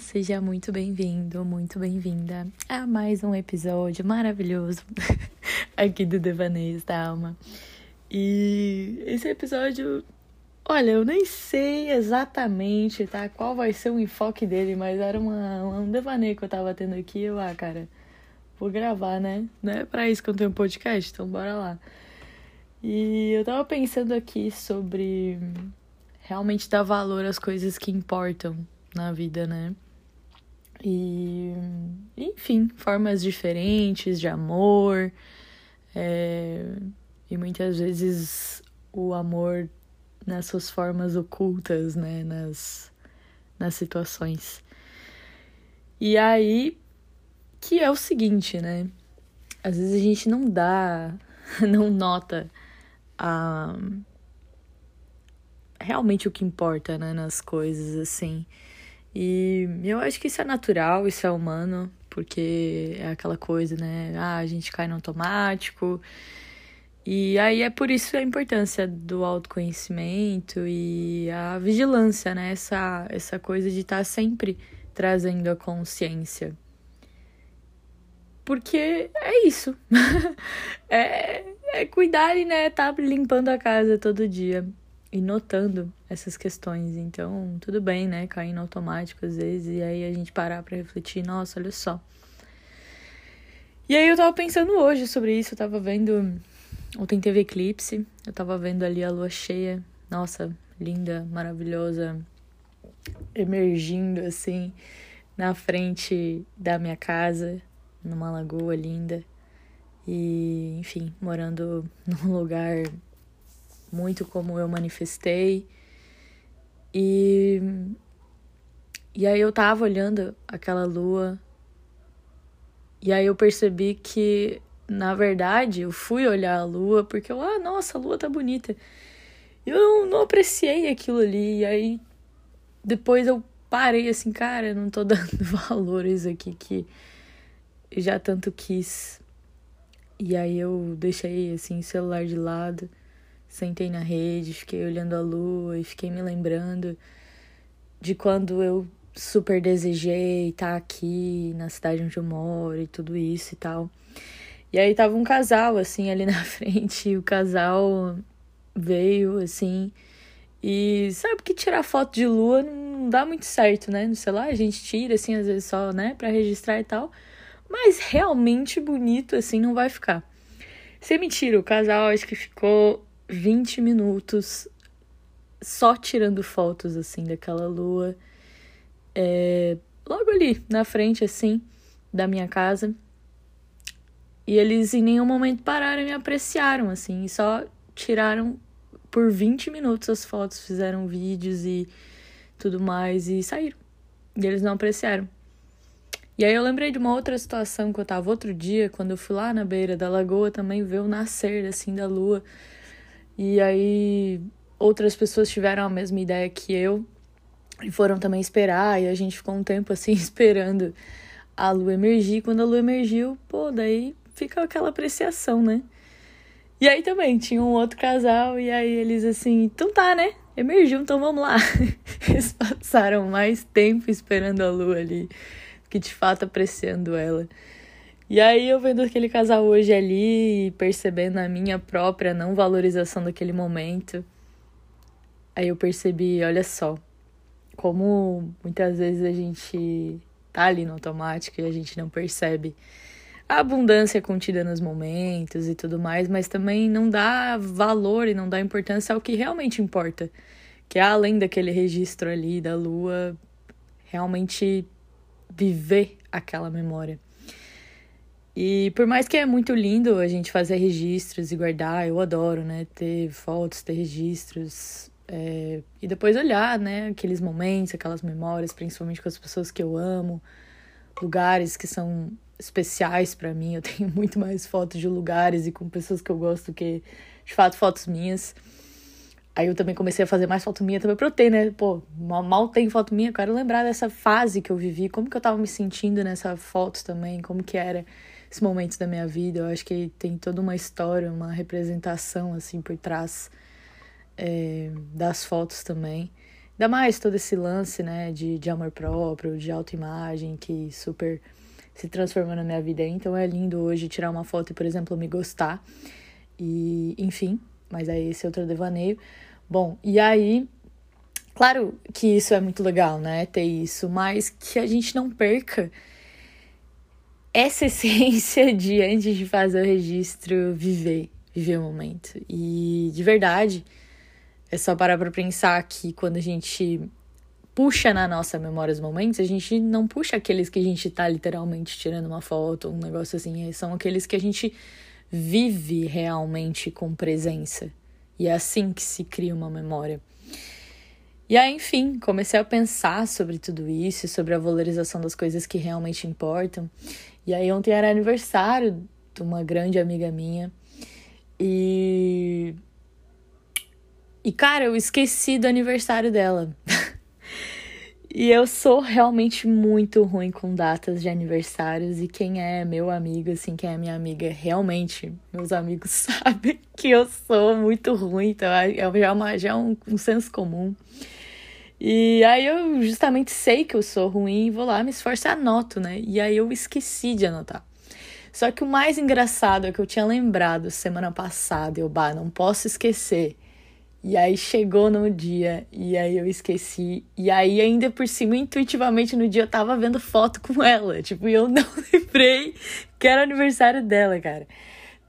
Seja muito bem-vindo, muito bem-vinda a mais um episódio maravilhoso aqui do Devaneios da Alma. E esse episódio, olha, eu nem sei exatamente, tá? Qual vai ser o enfoque dele, mas era uma, um devaneio que eu tava tendo aqui. Eu, ah, cara, vou gravar, né? Não é pra isso que eu tenho um podcast, então bora lá. E eu tava pensando aqui sobre realmente dar valor às coisas que importam na vida, né? E, enfim, formas diferentes de amor. É, e muitas vezes o amor nas suas formas ocultas, né? Nas, nas situações. E aí, que é o seguinte, né? Às vezes a gente não dá, não nota a realmente o que importa, né, nas coisas, assim. E eu acho que isso é natural, isso é humano, porque é aquela coisa, né? Ah, a gente cai no automático. E aí é por isso a importância do autoconhecimento e a vigilância, né? Essa, essa coisa de estar tá sempre trazendo a consciência. Porque é isso. é, é cuidar e, né, tá limpando a casa todo dia e notando essas questões. Então, tudo bem, né? Cair no automático às vezes e aí a gente parar para refletir, nossa, olha só. E aí eu tava pensando hoje sobre isso, eu tava vendo ontem teve eclipse, eu tava vendo ali a lua cheia. Nossa, linda, maravilhosa, emergindo assim na frente da minha casa, numa lagoa linda. E, enfim, morando num lugar muito como eu manifestei. E, e aí eu tava olhando aquela lua, e aí eu percebi que, na verdade, eu fui olhar a lua porque eu, ah, nossa, a lua tá bonita. Eu não, não apreciei aquilo ali, e aí depois eu parei assim, cara, eu não tô dando valores aqui que já tanto quis. E aí eu deixei assim o celular de lado Sentei na rede, fiquei olhando a lua e fiquei me lembrando de quando eu super desejei estar aqui na cidade onde eu moro e tudo isso e tal. E aí tava um casal assim ali na frente, e o casal veio assim e sabe que tirar foto de lua não dá muito certo, né? No celular a gente tira assim às vezes só, né, para registrar e tal, mas realmente bonito assim não vai ficar. Sem mentira, o casal acho que ficou 20 minutos só tirando fotos assim daquela lua. É, logo ali na frente assim da minha casa. E eles em nenhum momento pararam e me apreciaram assim, e só tiraram por 20 minutos as fotos, fizeram vídeos e tudo mais e saíram. E eles não apreciaram. E aí eu lembrei de uma outra situação que eu tava outro dia, quando eu fui lá na beira da lagoa também ver o nascer assim da lua. E aí outras pessoas tiveram a mesma ideia que eu e foram também esperar. E a gente ficou um tempo assim esperando a lua emergir. Quando a lua emergiu, pô, daí fica aquela apreciação, né? E aí também tinha um outro casal, e aí eles assim, então tá, né? Emergiu, então vamos lá. Eles passaram mais tempo esperando a lua ali que de fato apreciando ela. E aí eu vendo aquele casal hoje ali, percebendo a minha própria não valorização daquele momento, aí eu percebi, olha só, como muitas vezes a gente tá ali no automático e a gente não percebe a abundância contida nos momentos e tudo mais, mas também não dá valor e não dá importância ao que realmente importa, que é além daquele registro ali da lua, realmente viver aquela memória. E por mais que é muito lindo a gente fazer registros e guardar, eu adoro, né? Ter fotos, ter registros. É, e depois olhar, né? Aqueles momentos, aquelas memórias, principalmente com as pessoas que eu amo, lugares que são especiais para mim. Eu tenho muito mais fotos de lugares e com pessoas que eu gosto que, de fato, fotos minhas. Aí eu também comecei a fazer mais foto minha também pra eu ter, né? Pô, mal, mal tem foto minha, eu quero lembrar dessa fase que eu vivi, como que eu tava me sentindo nessa foto também, como que era esses momentos da minha vida. Eu acho que tem toda uma história, uma representação assim por trás é, das fotos também. Ainda mais todo esse lance, né, de, de amor próprio, de autoimagem, que super se transformou na minha vida. Então é lindo hoje tirar uma foto e, por exemplo, me gostar. E, enfim, mas aí esse é outro devaneio. Bom, e aí, claro que isso é muito legal, né, ter isso, mas que a gente não perca essa essência de, antes de fazer o registro, viver, viver o momento. E, de verdade é só parar pra pensar que quando a gente puxa na nossa memória os momentos, a gente não puxa aqueles que a gente tá literalmente tirando uma foto, um negócio assim. São aqueles que a gente vive realmente com presença. E é assim que se cria uma memória. E aí, enfim, comecei a pensar sobre tudo isso, sobre a valorização das coisas que realmente importam. E aí, ontem era aniversário de uma grande amiga minha. E e, cara, eu esqueci do aniversário dela. e eu sou realmente muito ruim com datas de aniversários. E quem é meu amigo, assim, quem é minha amiga, realmente, meus amigos sabem que eu sou muito ruim. Então, é, é já, uma, já é um, um senso comum. E aí eu justamente sei que eu sou ruim e vou lá, me esforço e anoto, né? E aí eu esqueci de anotar. Só que o mais engraçado é que eu tinha lembrado semana passada, eu, bah, não posso esquecer e aí chegou no dia, e aí eu esqueci. E aí, ainda por cima, intuitivamente no dia eu tava vendo foto com ela. Tipo, e eu não lembrei que era aniversário dela, cara.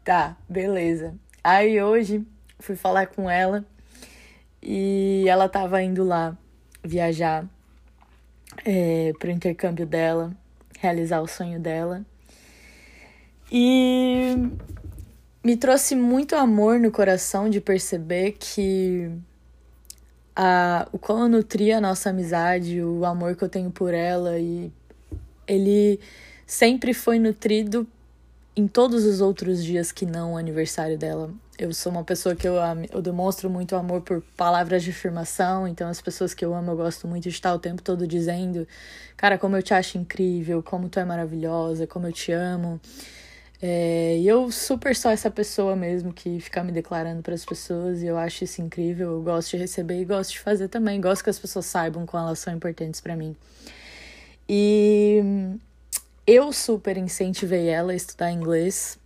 Tá, beleza. Aí hoje fui falar com ela e ela tava indo lá viajar é, pro intercâmbio dela, realizar o sonho dela. E me trouxe muito amor no coração de perceber que a, o quão eu nutri a nossa amizade, o amor que eu tenho por ela, e ele sempre foi nutrido em todos os outros dias que não o aniversário dela. Eu sou uma pessoa que eu, eu demonstro muito amor por palavras de afirmação, então as pessoas que eu amo eu gosto muito de estar o tempo todo dizendo, cara, como eu te acho incrível, como tu é maravilhosa, como eu te amo. É, e eu super sou essa pessoa mesmo que fica me declarando para as pessoas e eu acho isso incrível. Eu gosto de receber e gosto de fazer também. Gosto que as pessoas saibam quão elas são importantes para mim. E eu super incentivei ela a estudar inglês.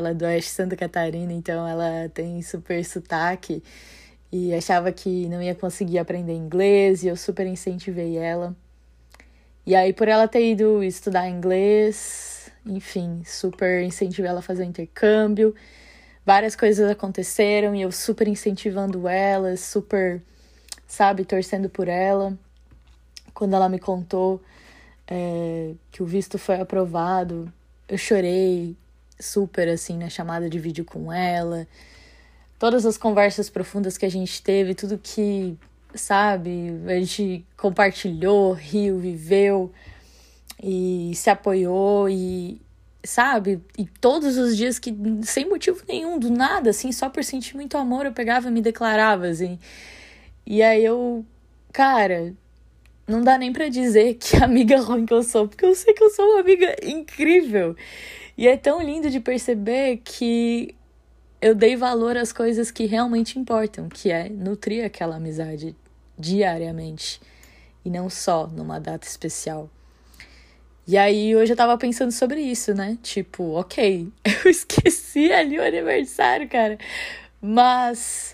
Ela é do Oeste Santa Catarina, então ela tem super sotaque e achava que não ia conseguir aprender inglês e eu super incentivei ela. E aí, por ela ter ido estudar inglês, enfim, super incentivei ela a fazer o intercâmbio. Várias coisas aconteceram e eu super incentivando ela, super, sabe, torcendo por ela. Quando ela me contou é, que o visto foi aprovado, eu chorei super, assim, na chamada de vídeo com ela. Todas as conversas profundas que a gente teve, tudo que, sabe, a gente compartilhou, riu, viveu e se apoiou e sabe? E todos os dias que sem motivo nenhum, do nada, assim, só por sentir muito amor, eu pegava e me declarava assim. E aí eu, cara, não dá nem para dizer que amiga ruim que eu sou, porque eu sei que eu sou uma amiga incrível. E é tão lindo de perceber que eu dei valor às coisas que realmente importam, que é nutrir aquela amizade diariamente e não só numa data especial. E aí hoje eu tava pensando sobre isso, né? Tipo, ok, eu esqueci ali o aniversário, cara. Mas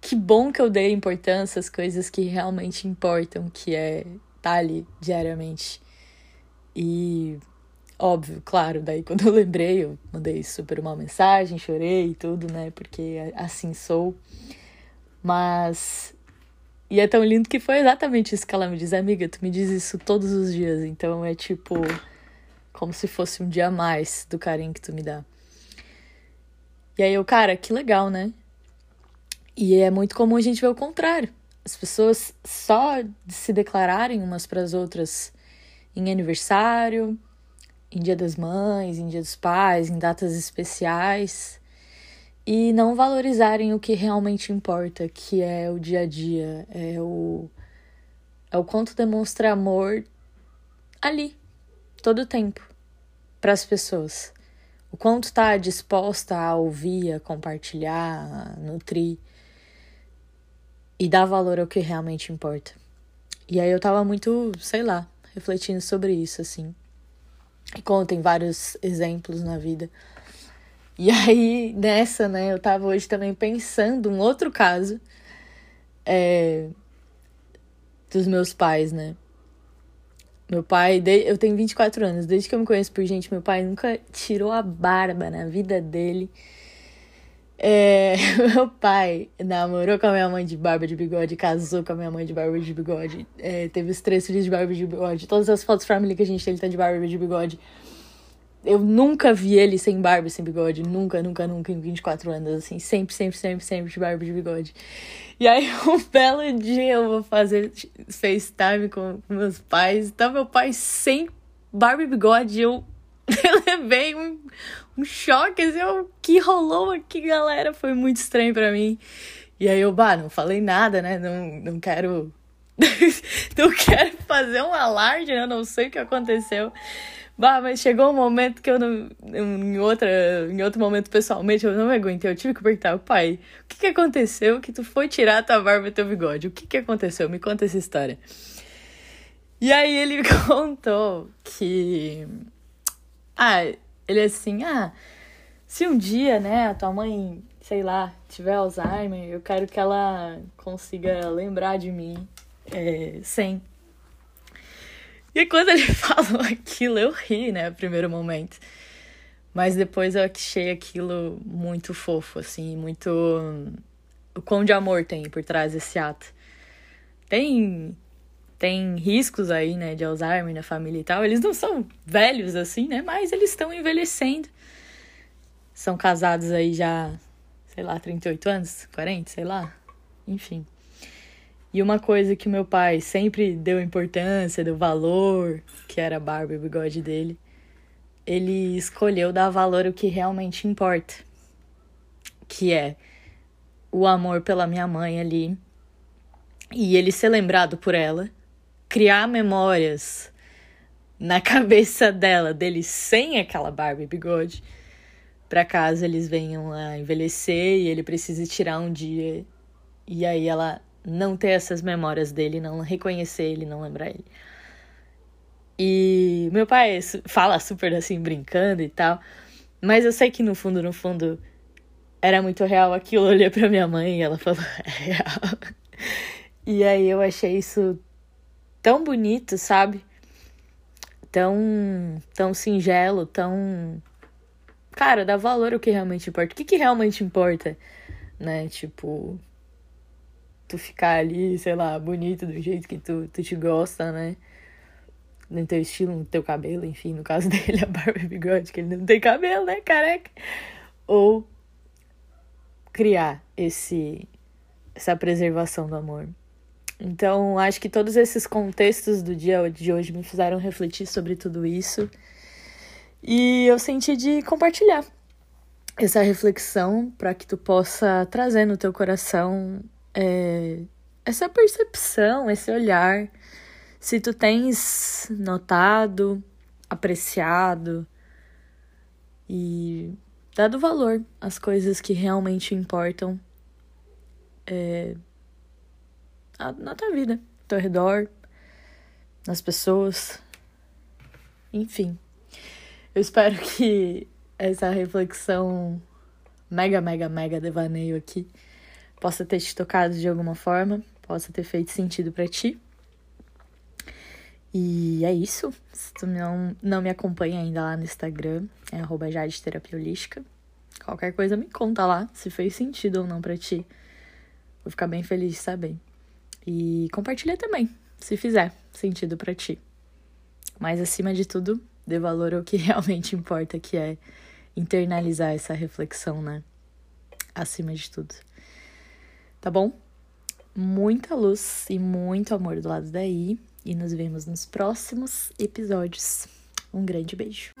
que bom que eu dei importância às coisas que realmente importam, que é estar tá ali diariamente. E óbvio, claro, daí quando eu lembrei, eu mandei super uma mensagem, chorei e tudo, né? Porque assim sou. Mas e é tão lindo que foi exatamente isso que ela me diz, amiga, tu me diz isso todos os dias, então é tipo como se fosse um dia a mais do carinho que tu me dá. E aí eu, cara, que legal, né? E é muito comum a gente ver o contrário. As pessoas só se declararem umas para as outras em aniversário, em Dia das Mães, em Dia dos Pais, em datas especiais e não valorizarem o que realmente importa, que é o dia a dia, é o é o quanto demonstra amor ali, todo o tempo, para as pessoas. O quanto está tá, disposta a ouvir, a compartilhar, a nutrir. e dar valor ao que realmente importa. E aí eu tava muito, sei lá, refletindo sobre isso, assim. E como tem vários exemplos na vida. E aí, nessa, né, eu tava hoje também pensando um outro caso é, dos meus pais, né? Meu pai, eu tenho 24 anos, desde que eu me conheço por gente, meu pai nunca tirou a barba na vida dele. É, meu pai namorou com a minha mãe de barba de bigode, casou com a minha mãe de barba de bigode, é, teve os três filhos de barba de bigode, todas as fotos família que a gente tem, ele tá de barba de bigode. Eu nunca vi ele sem barba sem bigode, nunca, nunca, nunca, em 24 anos, assim, sempre, sempre, sempre, sempre de barba de bigode. E aí, um belo dia eu vou fazer FaceTime com meus pais, tá meu pai sem barba e bigode, eu levei um, um choque, assim, o que rolou aqui, galera, foi muito estranho para mim. E aí eu, bah, não falei nada, né? Não, não quero. não quero fazer um alarde, né? Eu não sei o que aconteceu. Bah, mas chegou um momento que eu não. Em, outra, em outro momento, pessoalmente, eu não me aguentei. Eu tive que perguntar, pai, o que, que aconteceu que tu foi tirar tua barba e teu bigode? O que, que aconteceu? Me conta essa história. E aí ele contou que ah, ele é assim, ah, se um dia, né, a tua mãe, sei lá, tiver Alzheimer, eu quero que ela consiga lembrar de mim é, sem. E quando ele falou aquilo, eu ri, né, primeiro momento. Mas depois eu achei aquilo muito fofo, assim, muito. O quão de amor tem por trás desse ato. Tem tem riscos aí, né, de Alzheimer na família e tal. Eles não são velhos assim, né, mas eles estão envelhecendo. São casados aí já, sei lá, 38 anos, 40, sei lá. Enfim. E uma coisa que meu pai sempre deu importância, deu valor, que era a barba e o bigode dele, ele escolheu dar valor ao que realmente importa, que é o amor pela minha mãe ali, e ele ser lembrado por ela, criar memórias na cabeça dela, dele sem aquela barba e bigode, para caso eles venham a envelhecer e ele precise tirar um dia e aí ela não ter essas memórias dele, não reconhecer ele, não lembrar ele. E meu pai fala super assim, brincando e tal, mas eu sei que no fundo, no fundo, era muito real aquilo. Eu olhei pra minha mãe e ela falou, é real. E aí eu achei isso tão bonito, sabe? Tão, tão singelo, tão. Cara, dá valor ao que realmente importa. O que, que realmente importa, né? Tipo, tu ficar ali, sei lá, bonito do jeito que tu, tu te gosta, né? No teu estilo, no teu cabelo, enfim, no caso dele, a barba e bigode, que ele não tem cabelo, né, careca? Ou criar esse essa preservação do amor. Então, acho que todos esses contextos do dia de hoje me fizeram refletir sobre tudo isso. E eu senti de compartilhar essa reflexão para que tu possa trazer no teu coração é, essa percepção, esse olhar. Se tu tens notado, apreciado e dado valor às coisas que realmente importam. É, na tua vida, ao teu redor, nas pessoas. Enfim. Eu espero que essa reflexão mega, mega, mega devaneio aqui possa ter te tocado de alguma forma, possa ter feito sentido para ti. E é isso. Se tu não, não me acompanha ainda lá no Instagram, é arroba. Qualquer coisa me conta lá se fez sentido ou não para ti. Vou ficar bem feliz de saber. E compartilha também, se fizer sentido para ti. Mas acima de tudo, dê valor ao que realmente importa, que é internalizar essa reflexão, né? Acima de tudo. Tá bom? Muita luz e muito amor do lado daí. E nos vemos nos próximos episódios. Um grande beijo.